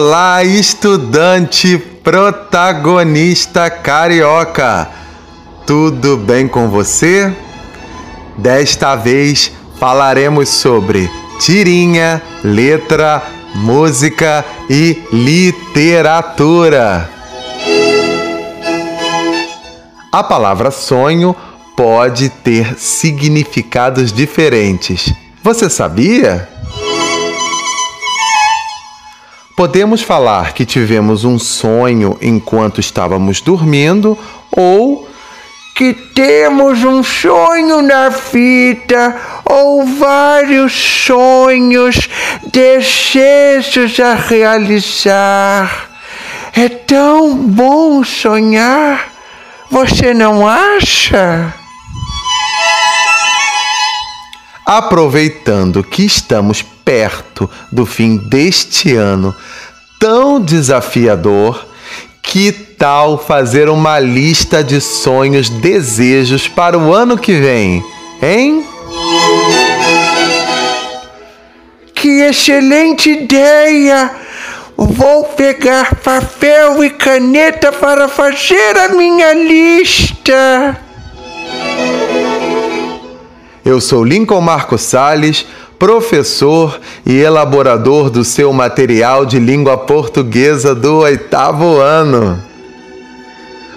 Olá, estudante protagonista carioca! Tudo bem com você? Desta vez falaremos sobre tirinha, letra, música e literatura. A palavra sonho pode ter significados diferentes. Você sabia? Podemos falar que tivemos um sonho enquanto estávamos dormindo ou que temos um sonho na fita ou vários sonhos, desejos a realizar. É tão bom sonhar, você não acha? Aproveitando que estamos perto do fim deste ano tão desafiador, que tal fazer uma lista de sonhos, desejos para o ano que vem, hein? Que excelente ideia! Vou pegar papel e caneta para fazer a minha lista. Eu sou Lincoln Marco Sales, professor e elaborador do seu material de língua portuguesa do oitavo ano.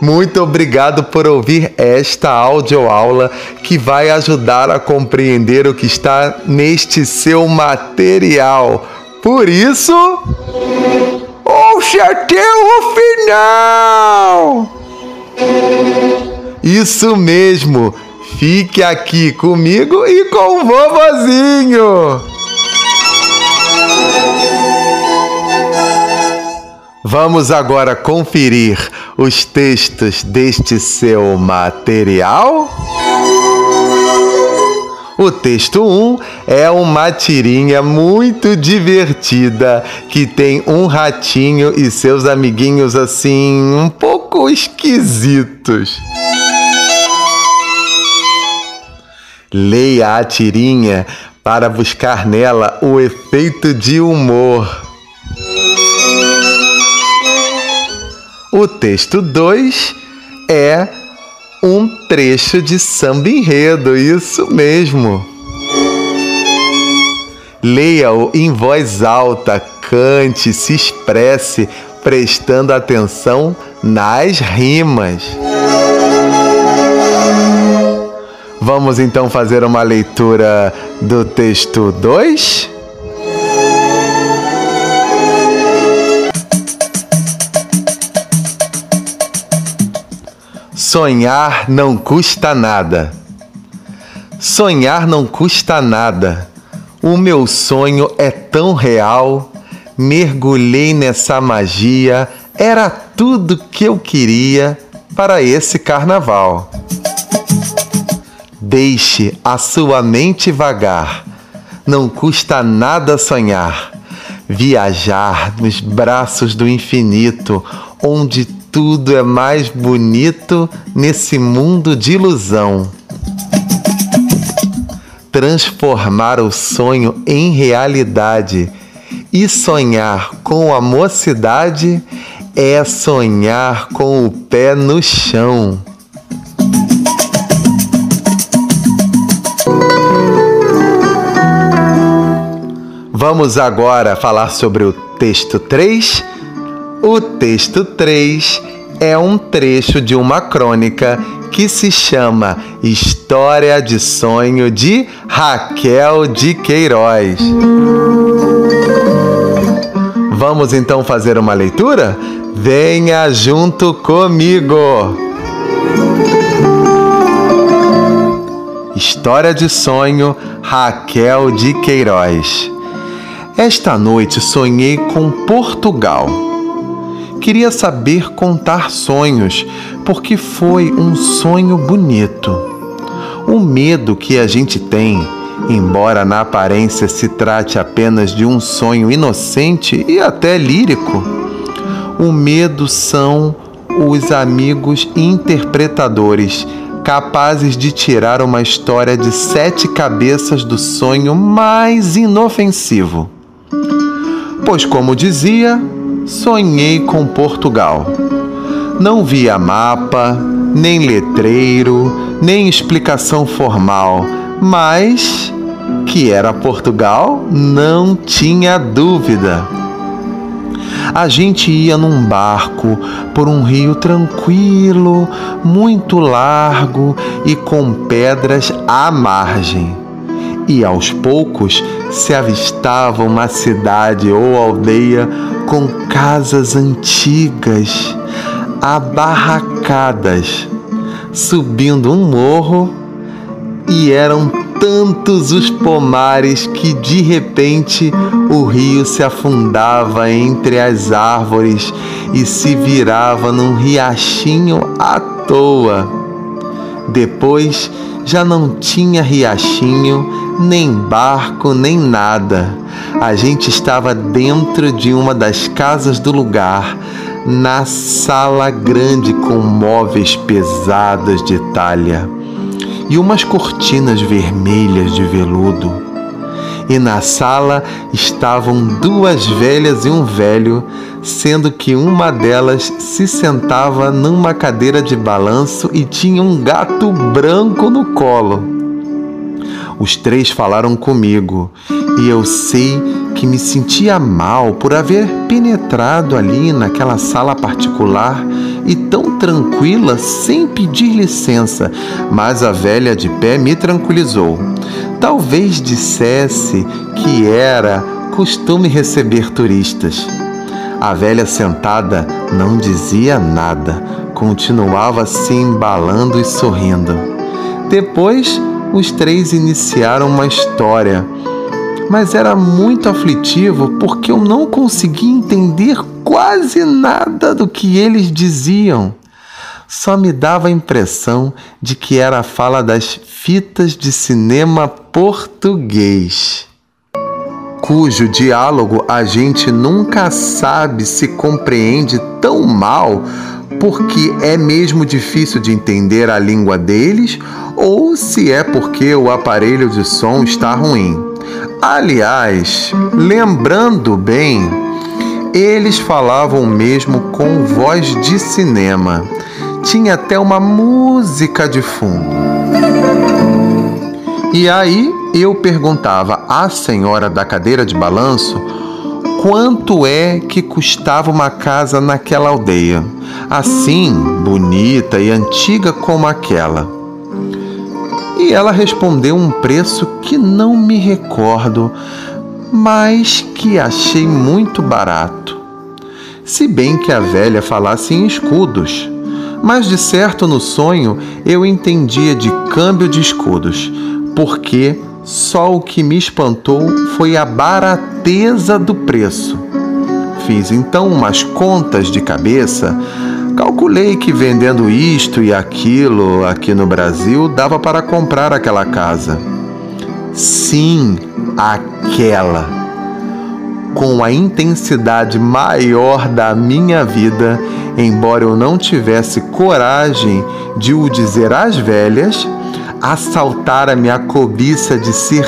Muito obrigado por ouvir esta audioaula que vai ajudar a compreender o que está neste seu material. Por isso, ouça até o final! Isso mesmo! Fique aqui comigo e com o vovozinho. Vamos agora conferir os textos deste seu material? O texto 1 é uma tirinha muito divertida que tem um ratinho e seus amiguinhos assim um pouco esquisitos. Leia a tirinha para buscar nela o efeito de humor. O texto 2 é um trecho de samba enredo, isso mesmo. Leia-o em voz alta, cante, se expresse, prestando atenção nas rimas. Vamos então fazer uma leitura do texto 2? Sonhar não custa nada. Sonhar não custa nada. O meu sonho é tão real. Mergulhei nessa magia. Era tudo que eu queria para esse carnaval. Deixe a sua mente vagar. Não custa nada sonhar. Viajar nos braços do infinito, onde tudo é mais bonito nesse mundo de ilusão. Transformar o sonho em realidade e sonhar com a mocidade é sonhar com o pé no chão. Vamos agora falar sobre o texto 3. O texto 3 é um trecho de uma crônica que se chama História de Sonho de Raquel de Queiroz. Vamos então fazer uma leitura? Venha junto comigo! História de Sonho Raquel de Queiroz. Esta noite sonhei com Portugal. Queria saber contar sonhos, porque foi um sonho bonito. O medo que a gente tem, embora na aparência se trate apenas de um sonho inocente e até lírico, o medo são os amigos interpretadores capazes de tirar uma história de sete cabeças do sonho mais inofensivo. Pois, como dizia, sonhei com Portugal. Não via mapa, nem letreiro, nem explicação formal, mas que era Portugal não tinha dúvida. A gente ia num barco por um rio tranquilo, muito largo e com pedras à margem. E aos poucos se avistava uma cidade ou aldeia com casas antigas, abarracadas, subindo um morro, e eram tantos os pomares que de repente o rio se afundava entre as árvores e se virava num riachinho à toa. Depois já não tinha riachinho, nem barco, nem nada. A gente estava dentro de uma das casas do lugar, na sala grande com móveis pesados de talha e umas cortinas vermelhas de veludo. E na sala estavam duas velhas e um velho, sendo que uma delas se sentava numa cadeira de balanço e tinha um gato branco no colo. Os três falaram comigo e eu sei que me sentia mal por haver penetrado ali naquela sala particular e tão tranquila sem pedir licença, mas a velha de pé me tranquilizou. Talvez dissesse que era costume receber turistas. A velha sentada não dizia nada, continuava se embalando e sorrindo. Depois, os três iniciaram uma história mas era muito aflitivo porque eu não conseguia entender quase nada do que eles diziam. Só me dava a impressão de que era a fala das fitas de cinema português, cujo diálogo a gente nunca sabe se compreende tão mal porque é mesmo difícil de entender a língua deles ou se é porque o aparelho de som está ruim. Aliás, lembrando bem, eles falavam mesmo com voz de cinema. Tinha até uma música de fundo. E aí eu perguntava à senhora da cadeira de balanço quanto é que custava uma casa naquela aldeia, assim bonita e antiga como aquela. E ela respondeu um preço que não me recordo, mas que achei muito barato. Se bem que a velha falasse em escudos, mas de certo no sonho eu entendia de câmbio de escudos, porque só o que me espantou foi a barateza do preço. Fiz então umas contas de cabeça Calculei que vendendo isto e aquilo aqui no Brasil dava para comprar aquela casa. Sim, aquela. Com a intensidade maior da minha vida, embora eu não tivesse coragem de o dizer às velhas, assaltara minha cobiça de ser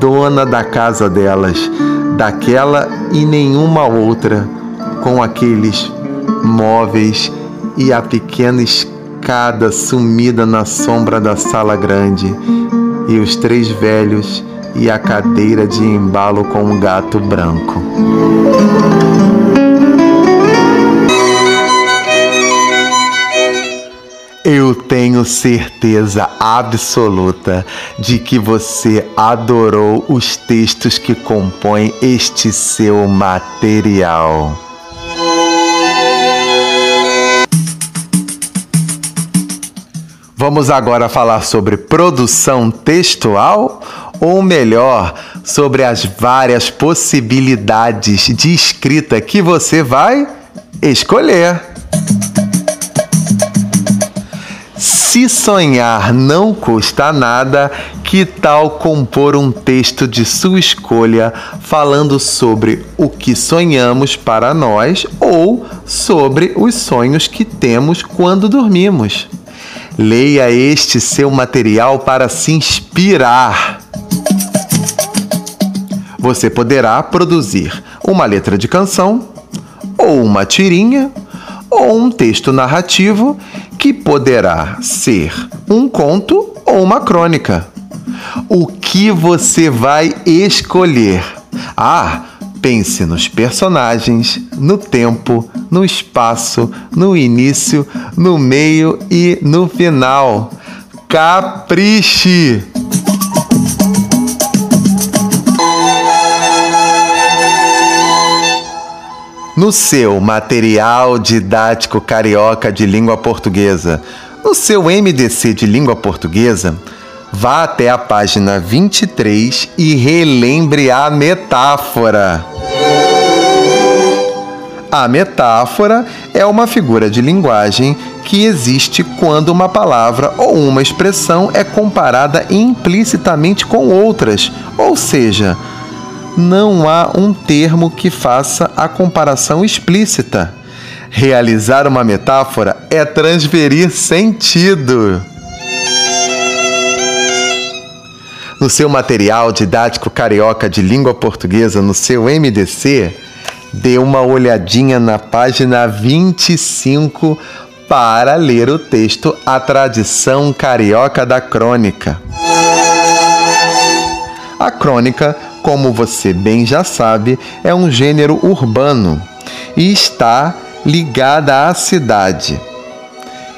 dona da casa delas, daquela e nenhuma outra, com aqueles móveis e a pequena escada sumida na sombra da sala grande, e os três velhos e a cadeira de embalo com um gato branco. Eu tenho certeza absoluta de que você adorou os textos que compõem este seu material. Vamos agora falar sobre produção textual, ou melhor, sobre as várias possibilidades de escrita que você vai escolher. Se sonhar não custa nada, que tal compor um texto de sua escolha falando sobre o que sonhamos para nós ou sobre os sonhos que temos quando dormimos? Leia este seu material para se inspirar. Você poderá produzir uma letra de canção, ou uma tirinha, ou um texto narrativo que poderá ser um conto ou uma crônica. O que você vai escolher? Ah, pense nos personagens, no tempo, no espaço, no início, no meio e no final. Capriche! No seu material didático carioca de língua portuguesa, no seu MDC de língua portuguesa, vá até a página 23 e relembre a metáfora. A metáfora é uma figura de linguagem que existe quando uma palavra ou uma expressão é comparada implicitamente com outras, ou seja, não há um termo que faça a comparação explícita. Realizar uma metáfora é transferir sentido. No seu material didático carioca de língua portuguesa, no seu MDC, dê uma olhadinha na página 25 para ler o texto A Tradição Carioca da Crônica. A crônica como você bem já sabe, é um gênero urbano e está ligada à cidade.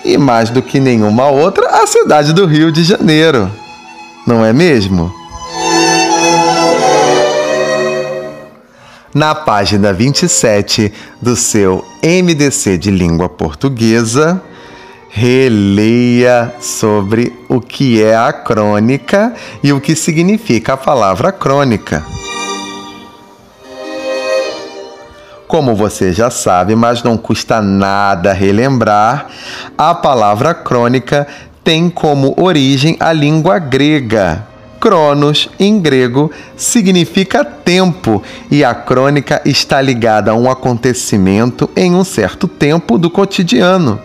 E mais do que nenhuma outra, a cidade do Rio de Janeiro. Não é mesmo? Na página 27 do seu MDC de língua portuguesa, releia sobre o que é a crônica e o que significa a palavra crônica. Como você já sabe, mas não custa nada relembrar, a palavra crônica tem como origem a língua grega. Cronos, em grego, significa tempo e a crônica está ligada a um acontecimento em um certo tempo do cotidiano.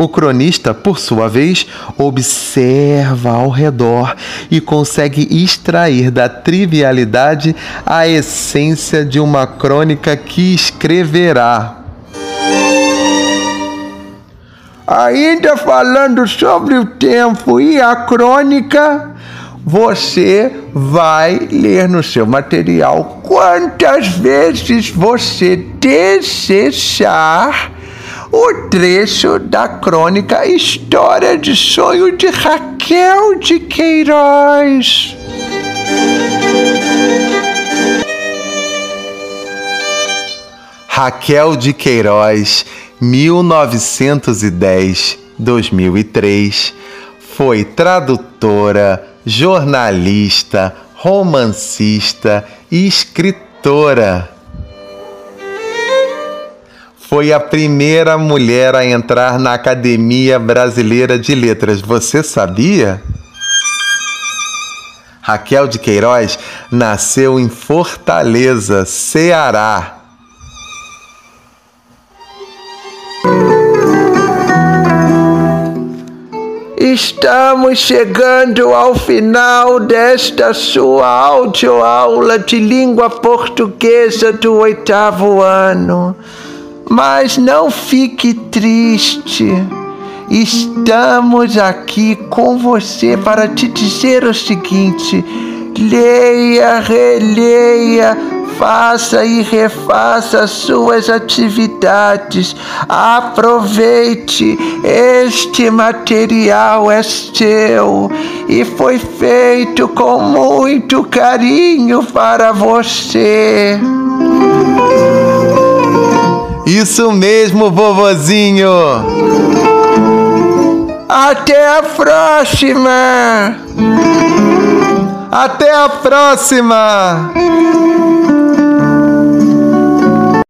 O cronista, por sua vez, observa ao redor e consegue extrair da trivialidade a essência de uma crônica que escreverá. Ainda falando sobre o tempo e a crônica, você vai ler no seu material quantas vezes você desejar o trecho da crônica História de Sonho de Raquel de Queiroz. Raquel de Queiroz, 1910-2003, foi tradutora, jornalista, romancista e escritora foi a primeira mulher a entrar na Academia Brasileira de Letras. Você sabia? Raquel de Queiroz nasceu em Fortaleza, Ceará. Estamos chegando ao final desta sua audioaula de língua portuguesa do oitavo ano. Mas não fique triste. Estamos aqui com você para te dizer o seguinte: leia, releia, faça e refaça suas atividades. Aproveite, este material é seu e foi feito com muito carinho para você. Isso mesmo, vovozinho! Até a próxima! Até a próxima!